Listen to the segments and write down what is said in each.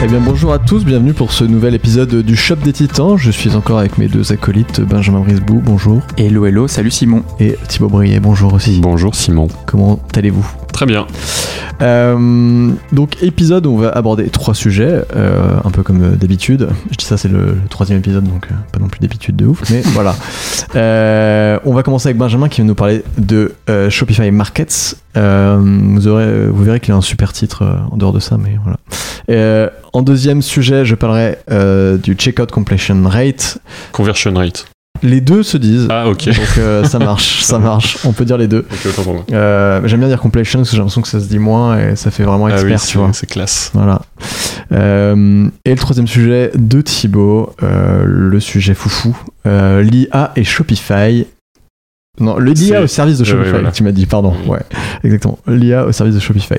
Eh bien bonjour à tous, bienvenue pour ce nouvel épisode du Shop des Titans. Je suis encore avec mes deux acolytes, Benjamin Brisbou, bonjour. Hello hello, salut Simon. Et Thibaut Brier, bonjour aussi. Bonjour Simon. Comment allez-vous? Très bien. Euh, donc épisode où on va aborder trois sujets, euh, un peu comme d'habitude. Je dis ça c'est le, le troisième épisode donc euh, pas non plus d'habitude de ouf, mais voilà. Euh, on va commencer avec Benjamin qui va nous parler de euh, Shopify Markets. Euh, vous, aurez, vous verrez qu'il a un super titre euh, en dehors de ça, mais voilà. Euh, en deuxième sujet, je parlerai euh, du checkout completion rate. Conversion rate. Les deux se disent. Ah ok. Donc euh, ça marche, ça marche. On peut dire les deux. Ok, autant pour moi. Euh, J'aime bien dire completion parce que j'ai l'impression que ça se dit moins et ça fait vraiment Ah expert, oui, tu vois. c'est- classe. Voilà. Euh, et le troisième sujet de Thibaut, le sujet foufou, l'IA et Shopify. Non, le l'IA au service de Shopify, ouais, voilà. tu m'as dit, pardon. Oui. Ouais, exactement. L'IA au service de Shopify.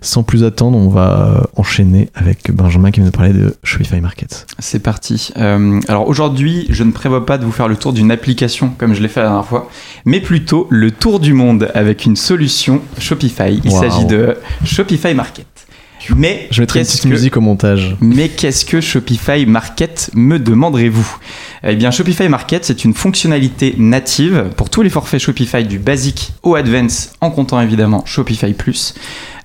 Sans plus attendre, on va euh, enchaîner avec Benjamin qui va nous parler de Shopify Market. C'est parti. Euh, alors aujourd'hui, je ne prévois pas de vous faire le tour d'une application comme je l'ai fait la dernière fois, mais plutôt le tour du monde avec une solution Shopify. Il Wow. s'agit de Shopify Market. Mais Je mettrai une qu'est-ce petite que- musique au montage. Mais qu'est-ce que Shopify Market me demanderez-vous? Eh bien, Shopify Market, c'est une fonctionnalité native pour tous les forfaits Shopify du basique au advance, en comptant évidemment Shopify Plus.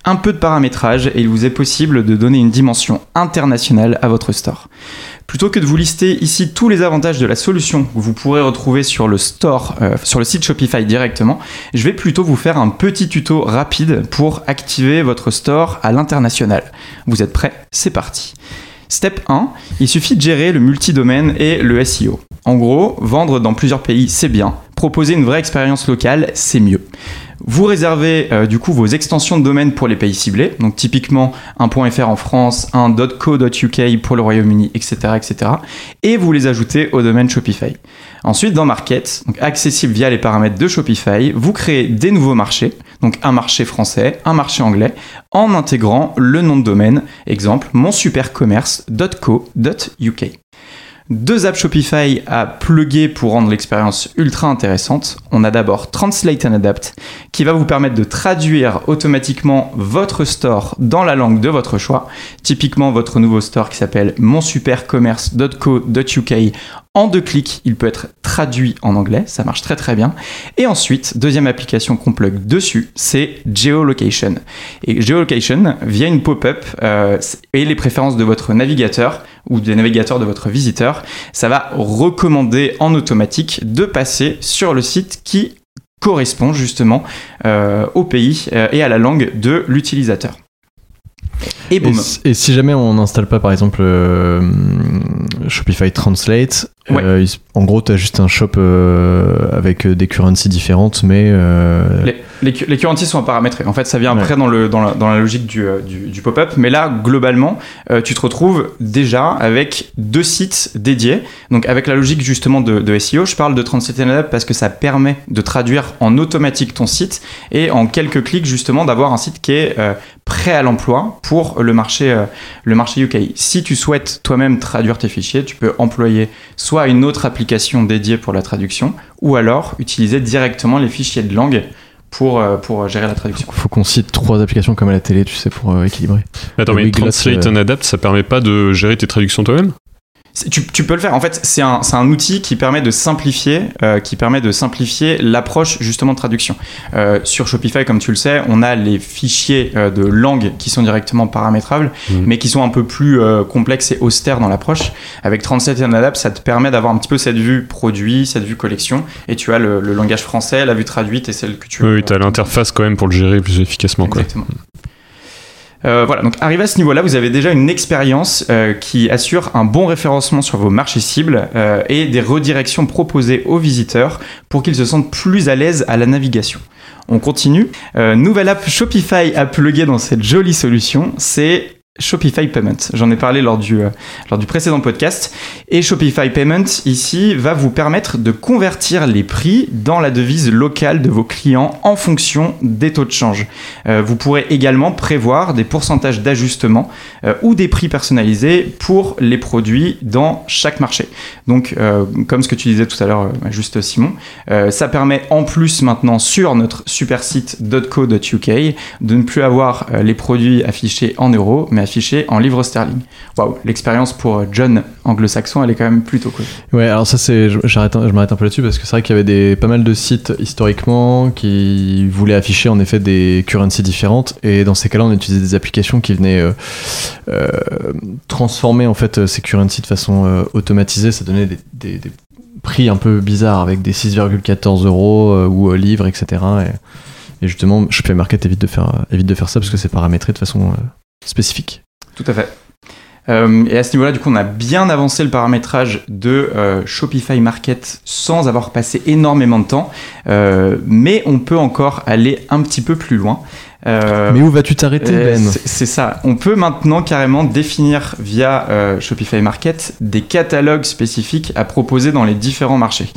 Un peu de paramétrage et il vous est possible de donner une dimension internationale à votre store. Plutôt que de vous lister ici tous les avantages de la solution que vous pourrez retrouver sur le store, euh, sur le site Shopify directement, je vais plutôt vous faire un petit tuto rapide pour activer votre store à l'international. Vous êtes prêts? C'est parti. Step 1, il suffit de gérer le multidomaine et le SEO. En gros, vendre dans plusieurs pays, c'est bien. Proposer une vraie expérience locale, c'est mieux. Vous réservez euh, du coup vos extensions de domaine pour les pays ciblés, donc typiquement un .fr en France, un .co.uk pour le Royaume-Uni, etc., etc. Et vous les ajoutez au domaine Shopify. Ensuite, dans Market, accessible via les paramètres de Shopify, vous créez des nouveaux marchés, donc un marché français, un marché anglais, en intégrant le nom de domaine, exemple monsupercommerce.co.uk. Deux apps Shopify à plugger pour rendre l'expérience ultra intéressante. On a d'abord Translate and Adapt qui va vous permettre de traduire automatiquement votre store dans la langue de votre choix. Typiquement votre nouveau store qui s'appelle monsupercommerce.co.uk. En deux clics, il peut être traduit en anglais, ça marche très très bien. Et ensuite, deuxième application qu'on plug dessus, c'est Geolocation. Et Geolocation, via une pop-up euh, et les préférences de votre navigateur ou des navigateurs de votre visiteur, ça va recommander en automatique de passer sur le site qui correspond justement euh, au pays euh, et à la langue de l'utilisateur. Et boum. et si jamais on n'installe pas par exemple euh, Shopify Translate, Ouais. euh, en gros tu as juste un shop euh, avec des currencies différentes mais euh, Les, les, les currencies sont paramétrés. En fait, ça vient après dans, le, dans, la, dans la logique du, euh, du, du pop-up. Mais là, globalement, euh, tu te retrouves déjà avec deux sites dédiés. Donc, avec la logique justement de, de SEO, je parle de Adapt parce que ça permet de traduire en automatique ton site et en quelques clics justement d'avoir un site qui est euh, prêt à l'emploi pour le marché, euh, le marché UK. Si tu souhaites toi-même traduire tes fichiers, tu peux employer soit une autre application dédiée pour la traduction ou alors utiliser directement les fichiers de langue pour, euh, pour gérer la traduction. faut qu'on cite trois applications comme à la télé tu sais pour euh, équilibrer. Attends, mais Translate euh, and Adapt, ça permet pas de gérer tes traductions toi-même? Tu, tu peux le faire. En fait, c'est un, outil qui permet de simplifier, euh, qui permet de simplifier l'approche justement de traduction. Euh, sur Shopify, comme tu le sais, on a les fichiers euh, de langue qui sont directement paramétrables, Mhm. mais qui sont un peu plus complexes et austères dans l'approche. Avec 37 and Adapt, ça te permet d'avoir un petit peu cette vue produit, cette vue collection, et tu as le, le langage français, la vue traduite et celle que tu Oui, veux. oui, t'as l'interface quand même pour le gérer plus efficacement. Quoi. Euh, voilà, donc arrivé à ce niveau-là, vous avez déjà une expérience euh, qui assure un bon référencement sur vos marchés cibles euh, et des redirections proposées aux visiteurs pour qu'ils se sentent plus à l'aise à la navigation. On continue. Nouvelle app Shopify à plugger dans cette jolie solution, c'est Shopify Payment. J'en ai parlé lors du, euh, lors du précédent podcast. Et Shopify Payment, ici, va vous permettre de convertir les prix dans la devise locale de vos clients en fonction des taux de change. Euh, vous pourrez également prévoir des pourcentages d'ajustement euh, ou des prix personnalisés pour les produits dans chaque marché. Donc, comme ce que tu disais tout à l'heure, euh, juste Simon, ça permet en plus maintenant sur notre super site .co.uk de ne plus avoir les produits affichés en euros, mais affichés en livres sterling. Waouh, l'expérience pour John anglo-saxon, elle est quand même plutôt cool. Ouais, alors ça c'est, je- j'arrête, je m'arrête un peu là-dessus parce que c'est vrai qu'il y avait pas mal de sites historiquement qui voulaient afficher en effet des currencies différentes et dans ces cas-là on utilisait des applications qui venaient euh, euh, transformer en fait ces currencies de façon euh, automatisée, ça donnait des, prix un peu bizarres avec des 6,14 euros ou livres, etc. Et, et justement, Shopify Market évite de faire, évite de faire ça parce que c'est paramétré de façon spécifique. Tout à fait. Euh, et à ce niveau-là, du coup, on a bien avancé le paramétrage de euh, Shopify Market sans avoir passé énormément de temps, Euh, mais on peut encore aller un petit peu plus loin. Euh, Mais où vas-tu t'arrêter, euh, Ben c'est- ça. On peut maintenant carrément définir via euh, Shopify Market des catalogues spécifiques à proposer dans les différents marchés.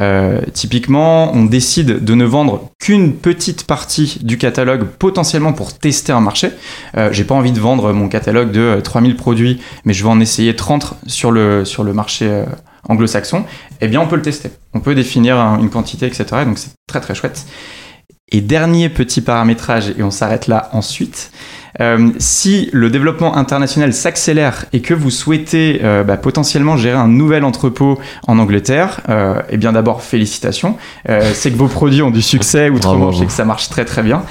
Euh, typiquement, on décide de ne vendre qu'une petite partie du catalogue potentiellement pour tester un marché. J'ai pas envie de vendre mon catalogue de euh, 3000 produits, mais je vais en essayer 30 sur le, sur le marché anglo-saxon. Eh bien, on peut le tester. On peut définir un- une quantité, etc. Donc, c'est très très chouette. Et dernier petit paramétrage, et on s'arrête là ensuite. Euh, si le développement international s'accélère et que vous souhaitez euh, bah, potentiellement gérer un nouvel entrepôt en Angleterre, euh, eh bien d'abord félicitations. Euh, c'est que vos produits ont du succès outre-Manche et que ça marche très très bien.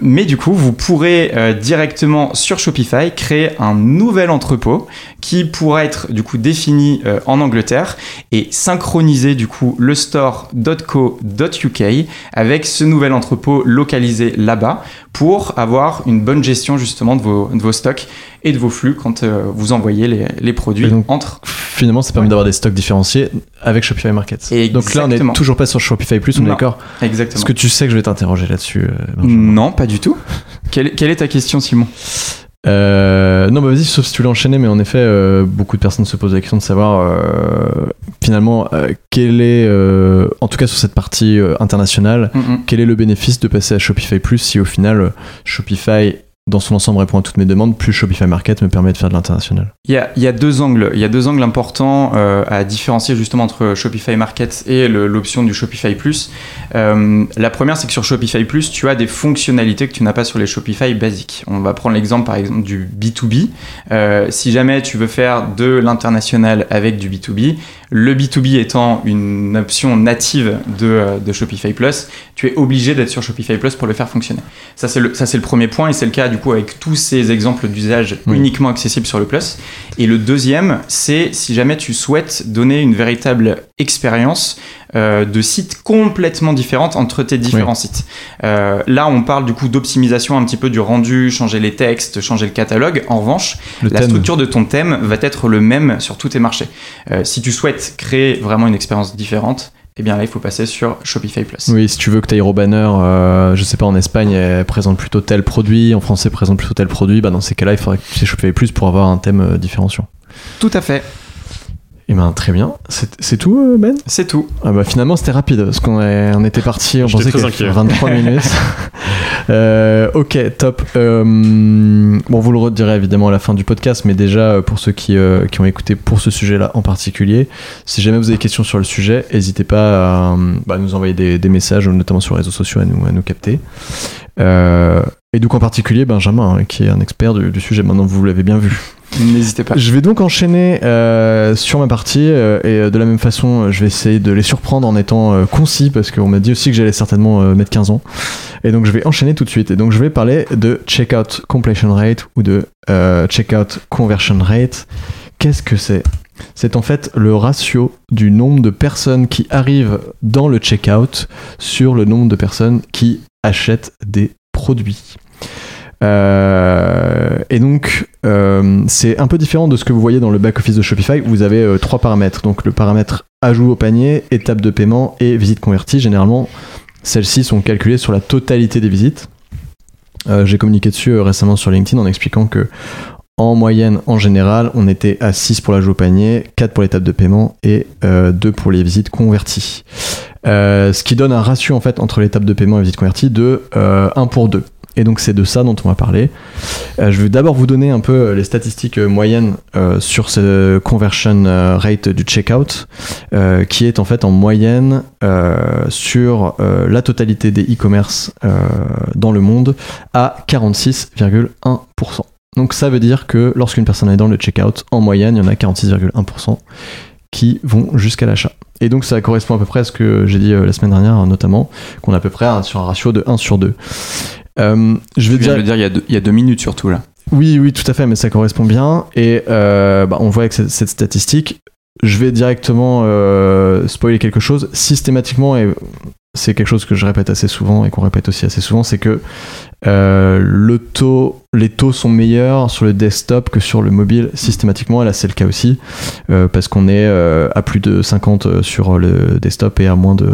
Mais du coup, vous pourrez directement sur Shopify créer un nouvel entrepôt qui pourra être du coup défini en Angleterre et synchroniser du coup le store.co.uk avec ce nouvel entrepôt localisé là-bas pour avoir une bonne gestion justement de vos, de vos stocks et de vos flux quand euh, vous envoyez les, les produits donc, entre. Finalement, ça permet Ouais. d'avoir des stocks différenciés avec Shopify Market. Donc là, on Exactement. est toujours pas sur Shopify Plus, on est d'accord Exactement. Est-ce que tu sais que je vais t'interroger là-dessus euh, Non, pas du tout. quelle, quelle est ta question, Simon? Euh, non, bah vas-y, sauf si tu l'as enchaîné, mais en effet, euh, beaucoup de personnes se posent la question de savoir euh, finalement quel est, en tout cas sur cette partie internationale, Mm, quel est le bénéfice de passer à Shopify Plus si au final Shopify dans son ensemble répond à toutes mes demandes, plus Shopify Market me permet de faire de l'international. Il y, a, deux angles. Il importants euh, à différencier justement entre Shopify Market et l'option du Shopify Plus. Euh, la première, c'est que sur Shopify Plus, tu as des fonctionnalités que tu n'as pas sur les Shopify basiques. On va prendre l'exemple par exemple du B2B. Euh, si jamais tu veux faire de l'international avec du B2B, le B2B étant une option native de, Shopify Plus, tu es obligé d'être sur Shopify Plus pour le faire fonctionner. Ça, c'est le premier point et c'est le cas du coup avec tous ces exemples d'usage Oui. uniquement accessibles sur le Plus. Et le deuxième, c'est si jamais tu souhaites donner une véritable expérience euh, de sites complètement différentes entre tes différents sites. Euh, là, on parle du coup d'optimisation un petit peu du rendu, changer les textes, changer le catalogue. En revanche, Le la thème. structure de ton thème va être le même sur tous tes marchés. Euh, si tu souhaites créer vraiment une expérience différente, eh bien là, il faut passer sur Shopify Plus. Oui, si tu veux que Tyro Banner, euh, je sais pas, en Espagne, elle présente plutôt tel produit, en français, présente plutôt tel produit, bah dans ces cas-là, il faudrait que tu sais Shopify Plus pour avoir un thème euh, différenciant. Tout à fait. Et ben très bien. C'est tout, euh, Ben? C'est tout. Ah bah finalement c'était rapide parce qu'on on était parti, on pensait très qu'il inquiet. y avait 23 minutes. Euh, ok, top. Euh, bon, vous le redirez évidemment à la fin du podcast, mais déjà pour ceux qui, euh, qui ont écouté pour ce sujet-là en particulier, si jamais vous avez des questions sur le sujet, n'hésitez pas à bah, nous envoyer des, des messages, notamment sur les réseaux sociaux, à nous, à nous capter. Euh, et donc en particulier Benjamin, hein, qui est un expert du, du sujet. Maintenant vous l'avez bien vu. N'hésitez pas. Je vais donc enchaîner euh, sur ma partie euh, et euh, de la même façon, je vais essayer de les surprendre en étant euh, concis parce qu'on m'a dit aussi que j'allais certainement euh, mettre 15 ans. Et donc je vais enchaîner tout de suite. Et donc je vais parler de checkout completion rate ou de euh, checkout conversion rate. Qu'est-ce que c'est? C'est en fait le ratio du nombre de personnes qui arrivent dans le checkout sur le nombre de personnes qui achètent des produits. Euh, et donc, euh, c'est un peu différent de ce que vous voyez dans le back-office de Shopify. où Vous avez euh, trois paramètres. Donc, le paramètre ajout au panier, étape de paiement et visite convertie. Généralement, celles-ci sont calculées sur la totalité des visites. J'ai communiqué dessus récemment sur LinkedIn en expliquant que en moyenne, en général, on était à 6 pour l'ajout au panier, 4 pour l'étape de paiement et euh, 2 pour les visites converties. Ce qui donne un ratio en fait entre l'étape de paiement et visite convertie de euh, 1 pour 2. Et donc c'est de ça dont on va parler. Euh, je vais d'abord vous donner un peu euh, les statistiques euh, moyennes sur ce conversion rate du checkout, qui est en fait en moyenne sur la totalité des e-commerce dans le monde à 46,1%. Donc ça veut dire que lorsqu'une personne est dans le checkout, en moyenne, il y en a 46,1% qui vont jusqu'à l'achat. Et donc ça correspond à peu près à ce que j'ai dit la semaine dernière, hein, notamment, qu'on est à peu près sur un ratio de 1 sur 2. Euh, je vais Je dire... le dire il y, a deux, il y a deux minutes surtout là. Oui, oui, tout à fait, mais ça correspond bien. Et euh, bah, on voit avec cette, cette statistique, je vais directement euh, spoiler quelque chose. Systématiquement, et c'est quelque chose que je répète assez souvent et qu'on répète aussi assez souvent, c'est que euh, le taux, les taux sont meilleurs sur le desktop que sur le mobile systématiquement. Et là, c'est le cas aussi, parce qu'on est à plus de 50 sur le desktop et à moins de,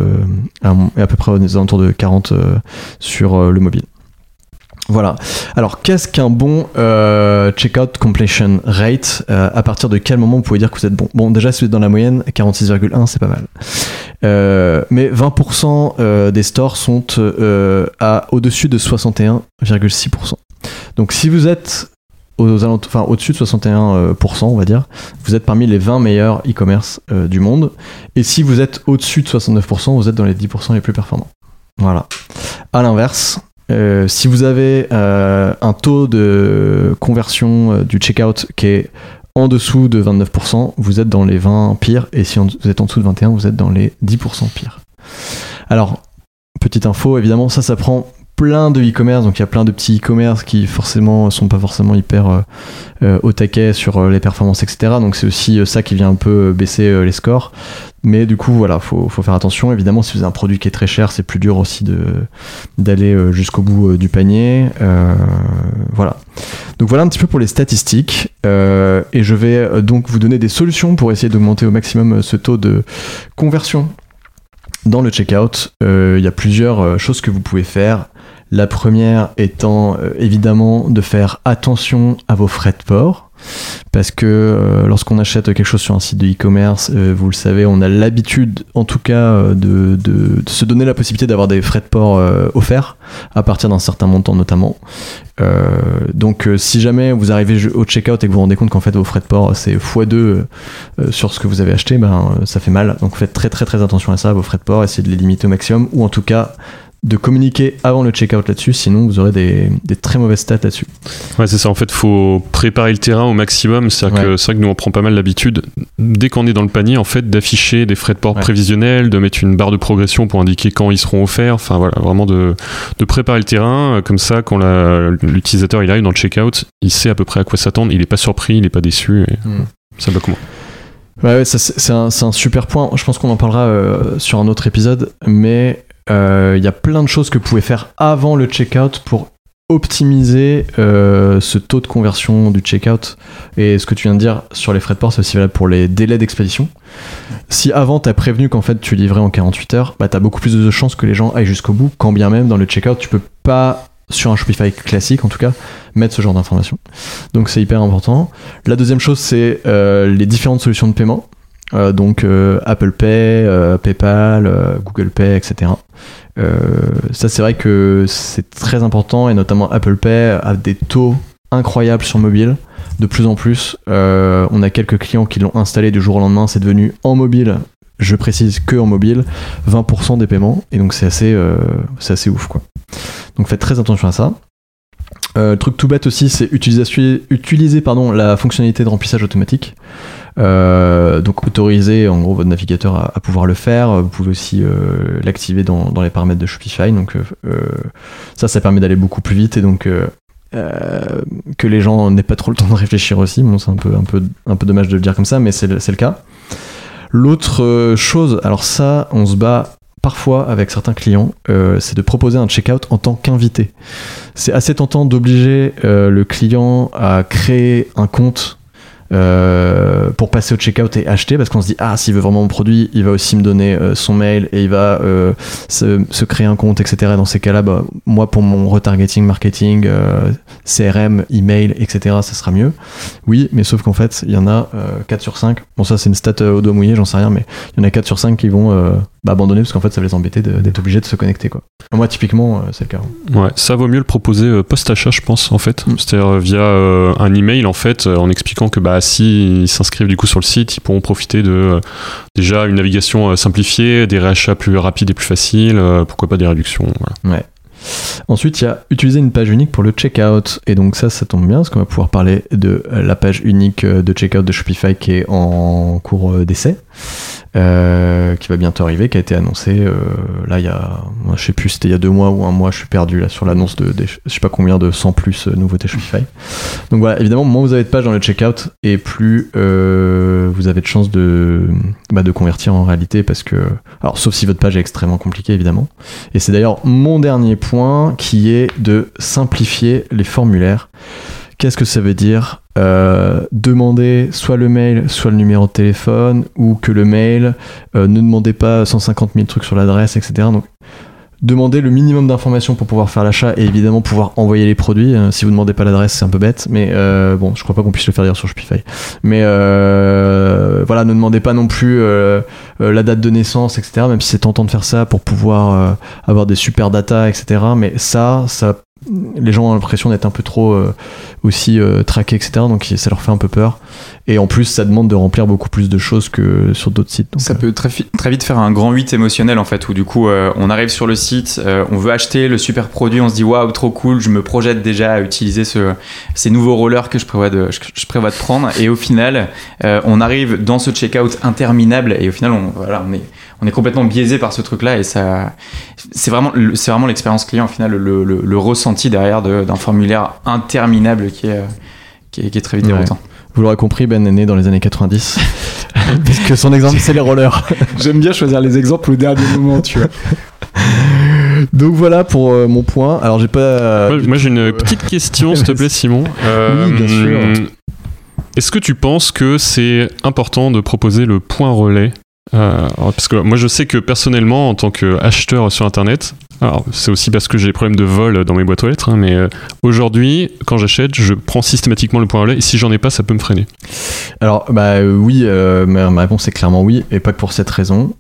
à, à peu près aux alentours de 40 euh, sur le mobile. Voilà. Alors, qu'est-ce qu'un bon euh, checkout completion rate Euh, À partir de quel moment vous pouvez dire que vous êtes bon? Bon, déjà, si vous êtes dans la moyenne, 46,1, c'est pas mal. Euh, mais 20% euh, des stores sont à au-dessus de 61,6%. Donc, si vous êtes au-dessus de 61%, on va dire, vous êtes parmi les 20 meilleurs e-commerce du monde. Et si vous êtes au-dessus de 69%, vous êtes dans les 10% les plus performants. Voilà. À l'inverse, euh, si vous avez euh, un taux de conversion euh, du checkout qui est en dessous de 29%, vous êtes dans les 20 pires, et si vous êtes en dessous de 21, vous êtes dans les 10% pires. Alors, petite info, évidemment, ça, ça prend plein de e-commerce, donc il y a plein de petits e-commerce qui forcément sont pas forcément hyper euh, euh, au taquet sur euh, les performances, etc. Donc c'est aussi ça qui vient un peu baisser les scores. Mais du coup, voilà, faut, faut faire attention. Évidemment, si vous avez un produit qui est très cher, c'est plus dur aussi d'aller jusqu'au bout du panier. Voilà. Donc voilà un petit peu pour les statistiques. Et je vais donc vous donner des solutions pour essayer d'augmenter au maximum ce taux de conversion dans le checkout. Il y a plusieurs choses que vous pouvez faire. La première étant euh, évidemment de faire attention à vos frais de port. Parce que euh, lorsqu'on achète quelque chose sur un site de e-commerce, euh, vous le savez, on a l'habitude, en tout cas, euh, de, se donner la possibilité d'avoir des frais de port offerts, à partir d'un certain montant notamment. Donc si jamais vous arrivez au checkout et que vous vous rendez compte qu'en fait vos frais de port c'est x2 euh, euh, sur ce que vous avez acheté, ben, ça fait mal. Donc faites très très très attention à ça, vos frais de port, essayez de les limiter au maximum, ou en tout cas de communiquer avant le checkout là-dessus, sinon vous aurez des, des très mauvaises stats là-dessus. Ouais, c'est ça. En fait, faut préparer le terrain au maximum. C'est-à-dire Ouais. que c'est vrai que nous on prend pas mal l'habitude, dès qu'on est dans le panier, en fait, d'afficher des frais de port Ouais. prévisionnels, de mettre une barre de progression pour indiquer quand ils seront offerts. Enfin voilà, vraiment de, de préparer le terrain euh, comme ça. Quand l'utilisateur il arrive dans le checkout, il sait à peu près à quoi s'attendre. Il est pas surpris, il est pas déçu. Et Hmm. ça va comment Ouais, ouais, c'est un, super point. Je pense qu'on en parlera euh, sur un autre épisode, mais il y a plein de choses que vous pouvez faire avant le checkout pour optimiser euh, ce taux de conversion du checkout. Et ce que tu viens de dire sur les frais de port, c'est aussi valable pour les délais d'expédition. Si avant t'as prévenu qu'en fait tu livrais en 48 heures, bah t'as beaucoup plus de chances que les gens aillent jusqu'au bout, quand bien même dans le checkout tu peux pas sur un Shopify classique en tout cas mettre ce genre d'informations. Donc c'est hyper important. La deuxième chose c'est euh, les différentes solutions de paiement. Euh, donc euh, Apple Pay, euh, PayPal, Google Pay, etc. Ça c'est vrai que c'est très important et notamment Apple Pay a des taux incroyables sur mobile. De plus en plus, on a quelques clients qui l'ont installé du jour au lendemain. C'est devenu en mobile, je précise que en mobile, 20% des paiements. Et donc c'est assez, c'est assez ouf quoi. Donc faites très attention à ça. Truc tout bête aussi, c'est utiliser, utiliser pardon, la fonctionnalité de remplissage automatique. Euh, donc autoriser en gros votre navigateur à, à pouvoir le faire. Vous pouvez aussi euh, l'activer dans, dans les paramètres de Shopify. Donc euh, ça, ça permet d'aller beaucoup plus vite et donc euh, que les gens n'aient pas trop le temps de réfléchir aussi. Bon, c'est un peu, un, peu, un peu dommage de le dire comme ça, mais c'est le, le cas. L'autre euh, chose, alors ça, on se bat parfois avec certains clients, euh, c'est de proposer un checkout en tant qu'invité. C'est assez tentant d'obliger euh, le client à créer un compte euh, pour passer au checkout et acheter parce qu'on se dit ah s'il veut vraiment mon produit il va aussi me donner euh, son mail et il va euh, se, se créer un compte etc dans ces cas là bah, moi pour mon retargeting marketing euh, CRM email etc ça sera mieux. Oui mais sauf qu'en fait il y en a 4 sur 5 bon ça c'est une stat au doigt mouillé j'en sais rien mais il y en a 4 sur euh, 5 qui vont bah, abandonner parce qu'en fait ça va les embêter d'être obligés de se connecter quoi moi typiquement euh, c'est le cas Ouais, ça vaut mieux le proposer euh, post-achat, je pense, en fait. Mm. C'est-à-dire euh, via euh, un email, en fait, en expliquant que bah, si ils s'inscrivent du coup sur le site, ils pourront profiter de euh, déjà une navigation simplifiée, des réachats plus rapides et plus faciles, pourquoi pas des réductions. Voilà. Ensuite, il y a utiliser une page unique pour le checkout. Et donc ça, ça tombe bien parce qu'on va pouvoir parler de la page unique euh, de checkout de Shopify qui est en cours euh, d'essai, euh, qui va bientôt arriver, qui a été annoncé euh, là il y a, je sais plus, c'était il y a deux mois ou un mois, je suis perdu là sur l'annonce de, je sais pas combien de 100 plus nouveautés Shopify. Donc voilà, évidemment, moins vous avez de pages dans le checkout et plus vous avez de chances de, bah, de convertir en réalité parce que, alors sauf si votre page est extrêmement compliquée évidemment. Et c'est d'ailleurs mon dernier point qui est de simplifier les formulaires. Qu'est-ce que ça veut dire? Euh, Demander soit le mail, soit le numéro de téléphone, ou que le mail euh, ne demandez pas 150 000 trucs sur l'adresse, etc. Donc, demander le minimum d'informations pour pouvoir faire l'achat et évidemment pouvoir envoyer les produits. Euh, si vous demandez pas l'adresse, c'est un peu bête, mais euh, bon, je crois pas qu'on puisse le faire dire sur Shopify. Mais euh, voilà, ne demandez pas non plus euh, euh, la date de naissance, etc. Même si c'est tentant de faire ça pour pouvoir avoir des super data, etc. Mais ça, ça, les gens ont l'impression d'être un peu trop euh, aussi euh, traqués, etc. Donc ça leur fait un peu peur. Et en plus, ça demande de remplir beaucoup plus de choses que sur d'autres sites. Donc, Ça euh, peut très, vite faire un grand 8 émotionnel en fait, où du coup euh, on arrive sur le site, euh, on veut acheter le super produit, on se dit waouh trop cool, je me projette déjà à utiliser ce, ces nouveaux rollers que je prévois de, je, je prévois de prendre, et au final euh, on arrive dans ce checkout interminable, et au final on, voilà, on, est, on est complètement biaisé par ce truc là, et ça c'est vraiment, c'est vraiment l'expérience client au final, le, le- le ressenti derrière de- d'un formulaire interminable qui est, euh, qui est, qui est très vite Ouais. déroutant. Vous l'aurez compris, Ben est né dans les années 90. Parce que son exemple, c'est les rollers. J'aime bien choisir les exemples au dernier moment, tu vois. Donc voilà pour euh, mon point. Alors j'ai pas. euh, Moi, moi, j'ai une petite question, s'il te plaît, Simon. Euh, Oui, bien sûr. Est-ce que tu penses que c'est important de proposer le point relais Euh, Parce que moi, je sais que personnellement, en tant qu'acheteur sur Internet, alors c'est aussi parce que j'ai des problèmes de vol dans mes boîtes aux lettres, hein, mais euh, aujourd'hui, quand j'achète, je prends systématiquement le point relais, et si j'en ai pas, ça peut me freiner. Alors, bah euh, oui, ma, réponse est clairement oui, et pas que pour cette raison.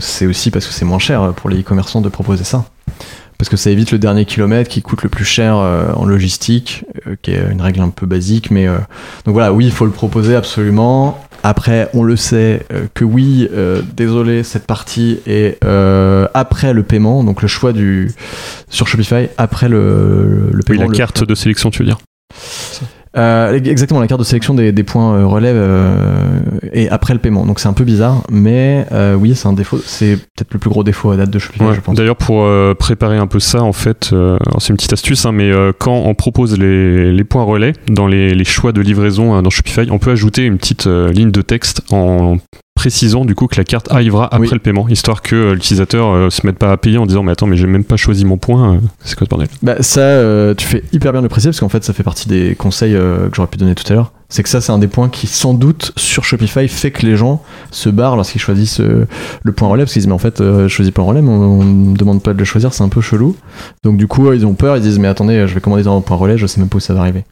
C'est aussi parce que c'est moins cher pour les e-commerçants de proposer ça. Parce que ça évite le dernier kilomètre qui coûte le plus cher en logistique, qui est une règle un peu basique. Mais donc voilà, oui, il faut le proposer absolument. Après, on le sait euh, que oui, euh, désolé, cette partie est euh, après le paiement, donc le choix du sur Shopify après le, le Oui, paiement. la le- carte de sélection, tu veux dire euh, exactement, la carte de sélection des, des points euh, relève euh, et après le paiement. Donc c'est un peu bizarre, mais euh, oui, c'est un défaut. C'est peut-être le plus gros défaut à date de Shopify, Ouais. je pense. D'ailleurs, pour euh, préparer un peu ça, en fait, euh, c'est une petite astuce, hein, mais euh, quand on propose les, les points relais dans les, les choix de livraison euh, dans Shopify, on peut ajouter une petite euh, ligne de texte en précisant du coup que la carte arrivera après Oui. le paiement, histoire que euh, l'utilisateur euh, se mette pas à payer en disant mais attends mais j'ai même pas choisi mon point, euh, c'est quoi ce bordel? Bah, ça, euh, tu fais hyper bien de le préciser parce qu'en fait, ça fait partie des conseils euh, que j'aurais pu donner tout à l'heure. C'est que ça, c'est un des points qui, sans doute, sur Shopify, fait que les gens se barrent lorsqu'ils choisissent le point relais parce qu'ils disent, mais en fait, je choisis pas le relais, mais on, on me demande pas de le choisir, c'est un peu chelou. Donc, du coup, ils ont peur, ils disent, mais attendez, je vais commander dans un point relais, je sais même pas où ça va arriver.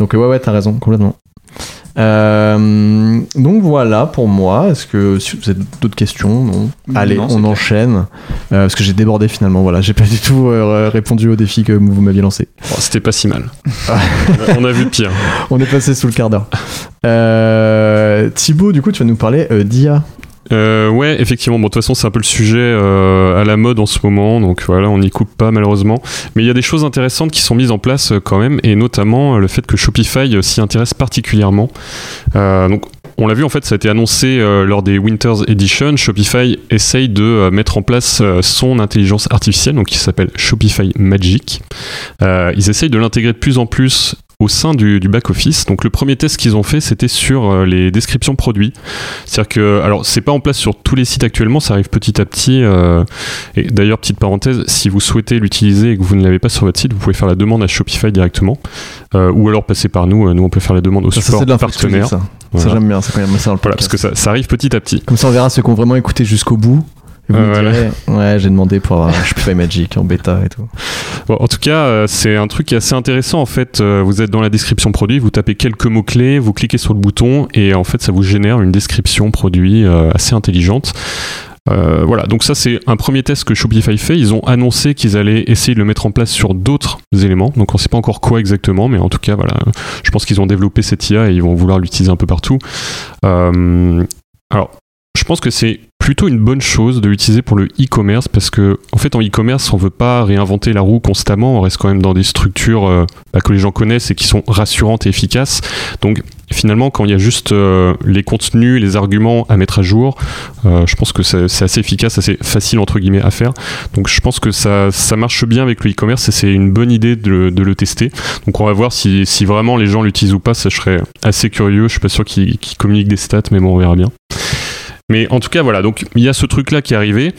Donc, ouais, ouais, t'as raison, complètement. Euh, donc voilà pour moi. Est-ce que si vous avez d'autres questions? Non. Allez, Non, c'est on clair. enchaîne. Euh, parce que j'ai débordé finalement. Voilà, j'ai pas du tout euh, répondu au défi que vous m'aviez lancé. Bon, C'était pas si mal. on a vu pire. On est passé sous le quart d'heure. Euh, Thibaut, du coup, tu vas nous parler euh, d'IA. Euh, ouais, effectivement. Bon, de toute façon, c'est un peu le sujet euh, à la mode en ce moment, donc voilà, on n'y coupe pas malheureusement. Mais il y a des choses intéressantes qui sont mises en place euh, quand même, et notamment le fait que Shopify s'y intéresse particulièrement. Donc, on l'a vu en fait, ça a été annoncé lors des Winters Edition. Shopify essaye de mettre en place son intelligence artificielle, donc qui s'appelle Shopify Magic. Ils essayent de l'intégrer de plus en plus au sein du, du back-office. Donc le premier test qu'ils ont fait, c'était sur euh, les descriptions produits. C'est-à-dire que, alors c'est pas en place sur tous les sites actuellement, ça arrive petit à petit. euh, et d'ailleurs, petite parenthèse, si vous souhaitez l'utiliser et que vous ne l'avez pas sur votre site, vous pouvez faire la demande à Shopify directement. Euh, ou alors passer par nous. Nous, on peut faire la demande au Ça, support partenaire. ça. Voilà. Ça, j'aime bien, c'est quand même ça dans le Voilà, parce que ça, ça arrive petit à petit. Comme ça, on verra ceux qui ont vraiment écouté jusqu'au bout. Et vous Ouais, me voilà. direz, ouais, j'ai demandé pour avoir Shopify Magic en bêta et tout. Bon, en tout cas, euh, c'est un truc qui est assez intéressant. En fait, Euh, vous êtes dans la description produit, vous tapez quelques mots-clés, vous cliquez sur le bouton et en fait, ça vous génère une description produit euh, assez intelligente. Euh, voilà, donc ça c'est un premier test que Shopify fait. Ils ont annoncé qu'ils allaient essayer de le mettre en place sur d'autres éléments. Donc on sait pas encore quoi exactement, mais en tout cas voilà, je pense qu'ils ont développé cette IA et ils vont vouloir l'utiliser un peu partout. Euh, alors, je pense que c'est plutôt une bonne chose de l'utiliser pour le e-commerce parce que en fait en e-commerce on veut pas réinventer la roue constamment. On reste quand même dans des structures euh, bah, que les gens connaissent et qui sont rassurantes et efficaces. Donc finalement quand il y a juste euh, les contenus les arguments à mettre à jour euh, je pense que c'est assez efficace assez facile entre guillemets à faire. Donc je pense que ça, ça marche bien avec le e-commerce et c'est une bonne idée de, de le tester. Donc on va voir si, si vraiment les gens l'utilisent ou pas. Ça je serais assez curieux. Je suis pas sûr qu'ils communiquent des stats mais bon on verra bien mais en tout cas, voilà, donc il y a ce truc-là qui est arrivé.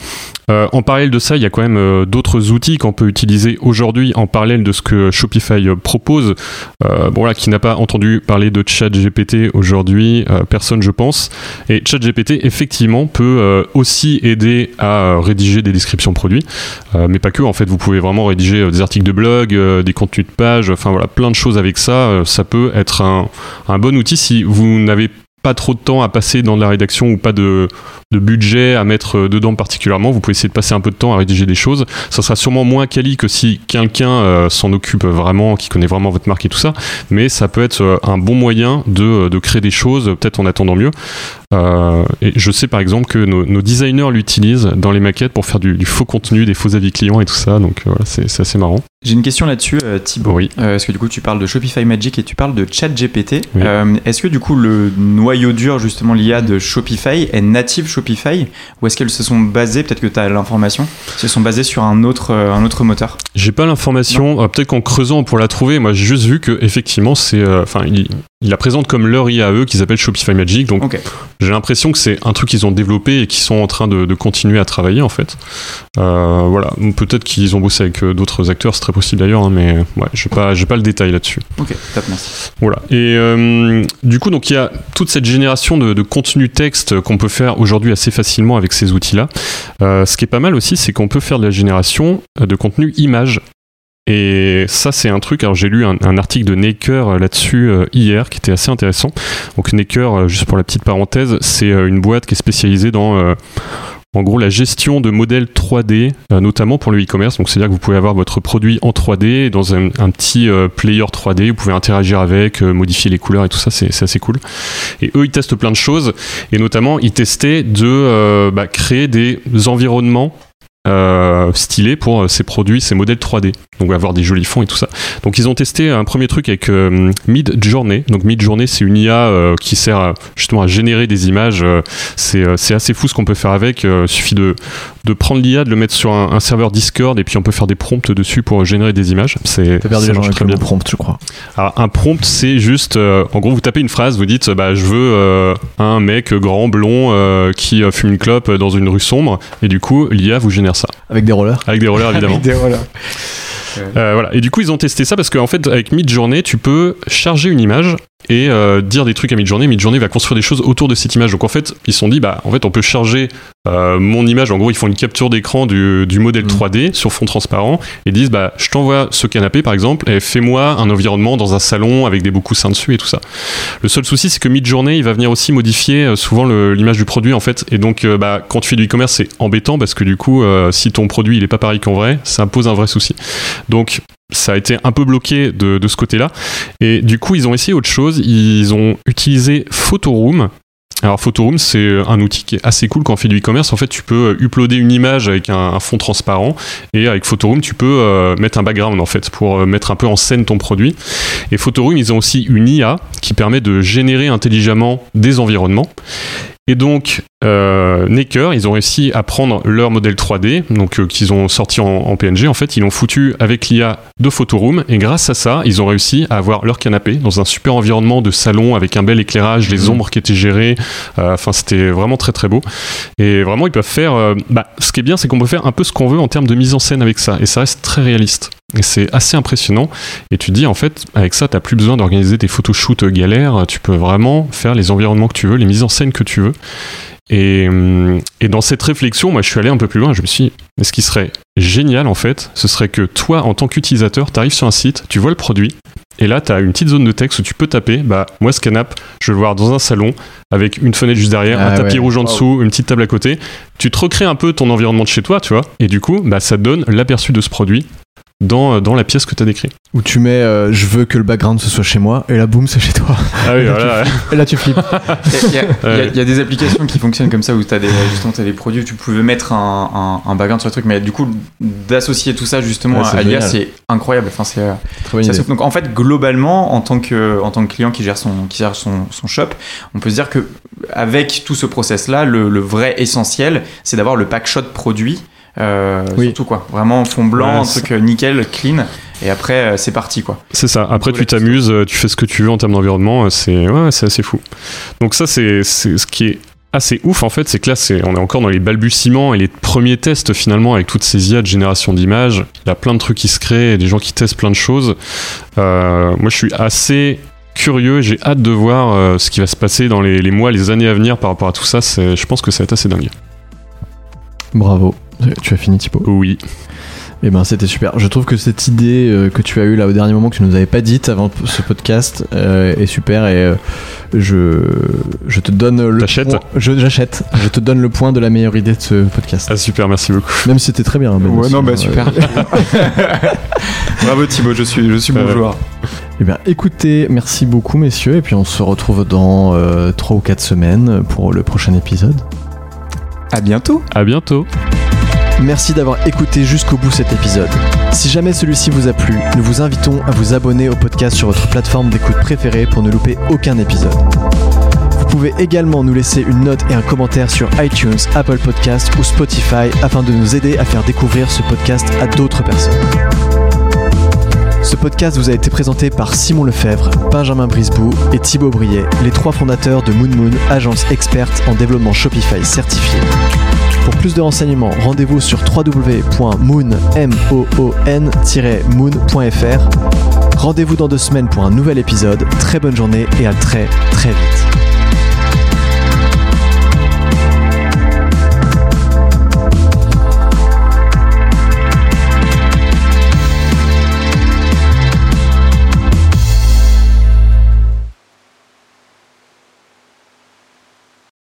Euh, en parallèle de ça, il y a quand même euh, d'autres outils qu'on peut utiliser aujourd'hui en parallèle de ce que Shopify euh, propose. Euh, bon, voilà, qui n'a pas entendu parler de ChatGPT aujourd'hui, personne, je pense. Et ChatGPT, effectivement, peut aussi aider à rédiger des descriptions produits, mais pas que. En fait, vous pouvez vraiment rédiger des articles de blog, des contenus de page, enfin voilà, plein de choses avec ça. Ça peut être un, un bon outil si vous n'avez pas trop de temps à passer dans la rédaction ou pas de, budget à mettre euh, dedans particulièrement, vous pouvez essayer de passer un peu de temps à rédiger des choses. Ça sera sûrement moins quali que si quelqu'un euh, s'en occupe vraiment, qui connaît vraiment votre marque et tout ça, mais ça peut être euh, un bon moyen de, de créer des choses, peut-être en attendant mieux. Et je sais par exemple que nos, designers l'utilisent dans les maquettes pour faire du, faux contenu, des faux avis clients et tout ça, donc voilà, c'est assez marrant. J'ai une question là-dessus, euh, Thibaut. Oui. Euh, parce que du coup, tu parles de Shopify Magic et tu parles de ChatGPT. Oui. Euh, est-ce que du coup, le noyau dur, justement, l'IA de Shopify est native Shopify Ou est-ce qu'elles se sont basées, peut-être que tu as l'information, se sont basées sur un autre, euh, un autre moteur? J'ai pas l'information. Euh, Peut-être qu'en creusant on pourra la trouver. Moi, j'ai juste vu que effectivement, c'est, euh, enfin, il, il la présente comme leur IA à eux, qu'ils appellent Shopify Magic. Donc, j'ai l'impression que c'est un truc qu'ils ont développé et qu'ils sont en train de, de continuer à travailler en fait. Euh, voilà. Peut-être qu'ils ont bossé avec euh, d'autres acteurs, c'est très possible d'ailleurs, hein, mais ouais, j'ai pas, j'ai pas le détail là-dessus. Ok, top, merci. Voilà. Et euh, du coup, donc il y a toute cette génération de, de contenu texte qu'on peut faire aujourd'hui assez facilement avec ces outils-là. Euh, ce qui est pas mal aussi, c'est qu'on peut faire de la génération de contenu image. Et ça, c'est un truc. Alors, j'ai lu un, article de Naker euh, là-dessus euh, hier qui était assez intéressant. Donc, Naker, euh, juste pour la petite parenthèse, c'est une boîte qui est spécialisée dans. euh, en gros, la gestion de modèles 3D, euh, notamment pour le e-commerce. Donc, c'est-à-dire que vous pouvez avoir votre produit en 3D dans un, un petit player 3D. Vous pouvez interagir avec, modifier les couleurs et tout ça. C'est assez cool. Et eux, ils testent plein de choses. Et notamment, ils testaient de bah, créer des environnements euh, stylés pour euh, ces produits, ces modèles 3D. Donc avoir des jolis fonds et tout ça. Donc ils ont testé un premier truc avec euh, Mid Journey. Donc Mid Journey, c'est une IA euh, qui sert à- justement à générer des images. Euh, c'est euh, assez fou ce qu'on peut faire avec. Euh, Il suffit de, de prendre l'IA, de le mettre sur un, un serveur Discord et puis on peut faire des prompts dessus pour générer des images. C'est perdu les très bien. prompt, je crois. Alors, un prompt, c'est juste, euh, en gros, vous tapez une phrase, vous dites, bah, je veux euh, un mec grand, blond, euh, qui euh, fume une clope dans une rue sombre, et du coup, l'IA vous génère ça. Avec des rollers. Avec des rollers, évidemment. Des-. Euh, voilà. Et du coup, ils ont testé ça parce qu'en fait, avec Midjourney, tu peux charger une image et euh, dire des trucs à Midjourney. Midjourney va construire des choses autour de cette image. Donc en fait, ils se sont dit, bah, en fait, on peut charger euh, mon image. En gros, ils font une capture d'écran du, du modèle Mm. 3D sur fond transparent et disent, bah, je t'envoie ce canapé par exemple et fais-moi un environnement dans un salon avec des beaux coussins dessus et tout ça. Le seul souci, c'est que Midjourney, il va venir aussi modifier euh, souvent l'image du produit en fait. Et donc, bah, quand tu fais du e-commerce, c'est embêtant parce que du coup, si ton produit il est pas pareil qu'en vrai, ça pose un vrai souci. Donc, ça a été un peu bloqué de, ce côté-là. Et du coup, ils ont essayé autre chose. Ils ont utilisé Photoroom. Alors Photoroom, c'est un outil qui est assez cool quand on fait du e-commerce. En fait, tu peux uploader une image avec un, un fond transparent et avec Photoroom, tu peux euh, mettre un background en fait pour euh, mettre un peu en scène ton produit. Et Photoroom, ils ont aussi une IA qui permet de générer intelligemment des environnements. Et donc, euh, Necker, ils ont réussi à prendre leur modèle 3D, donc euh, qu'ils ont sorti en, en PNG. En fait, ils l'ont foutu avec l'IA de Photoroom, et grâce à ça, ils ont réussi à avoir leur canapé dans un super environnement de salon avec un bel éclairage, les ombres qui étaient gérées. Euh, Enfin, c'était vraiment très très beau. Et vraiment, ils peuvent faire. euh, bah, ce qui est bien, c'est qu'on peut faire un peu ce qu'on veut en termes de mise en scène avec ça, et ça reste très réaliste. Et c'est assez impressionnant. Et tu te dis, en fait, avec ça, t'as plus besoin d'organiser des photoshoots galères. Tu peux vraiment faire les environnements que tu veux, les mises en scène que tu veux. Et, hum, et dans cette réflexion, moi, je suis allé un peu plus loin. Je me suis dit, mais ce qui serait génial, en fait, ce serait que toi, en tant qu'utilisateur, tu arrives sur un site, tu vois le produit, et là, tu as une petite zone de texte où tu peux taper, bah, moi, ce canap, je veux le voir dans un salon, avec une fenêtre juste derrière, Ah un tapis ouais. rouge en dessous, une petite table à côté. Tu te recrées un peu ton environnement de chez toi, tu vois, et du coup, bah, ça te donne l'aperçu de ce produit dans, dans la pièce que tu as décrit. Où tu mets euh, je veux que le background ce soit chez moi et là boum c'est chez toi. Ah oui, voilà. Et là tu flippes. Il y, a- y y des applications qui fonctionnent comme ça où tu as des, justement, t'as des produits où tu pouvais mettre un, un, un background sur le truc, mais du coup, d'associer tout ça justement Ouais, à l'IA, c'est incroyable. Enfin, c'est, euh, donc en fait, globalement, en tant que, en tant que client qui gère son, qui gère son, son shop, on peut se dire que avec tout ce process-là, le, le vrai essentiel, c'est d'avoir le pack shot produit. Euh, Oui. Surtout quoi, vraiment fond blanc, Ouais, un truc euh, nickel, clean, et après euh, c'est parti quoi. C'est ça. Après, tu t'amuses, tu fais ce que tu veux en termes d'environnement. C'est ouais, c'est assez fou. Donc ça, c'est ce qui est assez ouf en fait, c'est que là, c'est on est encore dans les balbutiements et les premiers tests finalement avec toutes ces IA de génération d'images. Il y a plein de trucs qui se créent, des gens qui testent plein de choses. Euh, moi, je suis assez curieux. J'ai hâte de voir euh, ce qui va se passer dans les, les mois, les années à venir par rapport à tout ça. Je pense que ça va être assez dingue. Bravo. Tu as fini Thibaut Oui. Eh ben c'était super. Je trouve que cette idée euh, que tu as eue là au dernier moment que tu nous avais pas dite avant ce podcast euh, est super et euh, je je te donne le T'achètes point- je j'achète. Je te donne le point de la meilleure idée de ce podcast. Ah super, merci beaucoup. Même si c'était très bien. Ben, Ouais, non, bah hein, super. Bravo Thibaut, je suis, je suis bon joueur. Eh bien, écoutez, merci beaucoup, messieurs, et puis on se retrouve dans 3 ou 4 semaines pour le prochain épisode. À bientôt. À bientôt. Merci d'avoir écouté jusqu'au bout cet épisode. Si jamais celui-ci vous a plu, nous vous invitons à vous abonner au podcast sur votre plateforme d'écoute préférée pour ne louper aucun épisode. Vous pouvez également nous laisser une note et un commentaire sur iTunes, Apple Podcasts ou Spotify afin de nous aider à faire découvrir ce podcast à d'autres personnes. Ce podcast vous a été présenté par Simon Lefebvre, Benjamin Brisbou et Thibaut Briet, les trois fondateurs de Moon Moon, agence experte en développement Shopify certifié. Pour plus de renseignements, rendez-vous sur www.moon-moon.fr. Rendez-vous dans deux semaines pour un nouvel épisode. Très bonne journée et à très très vite.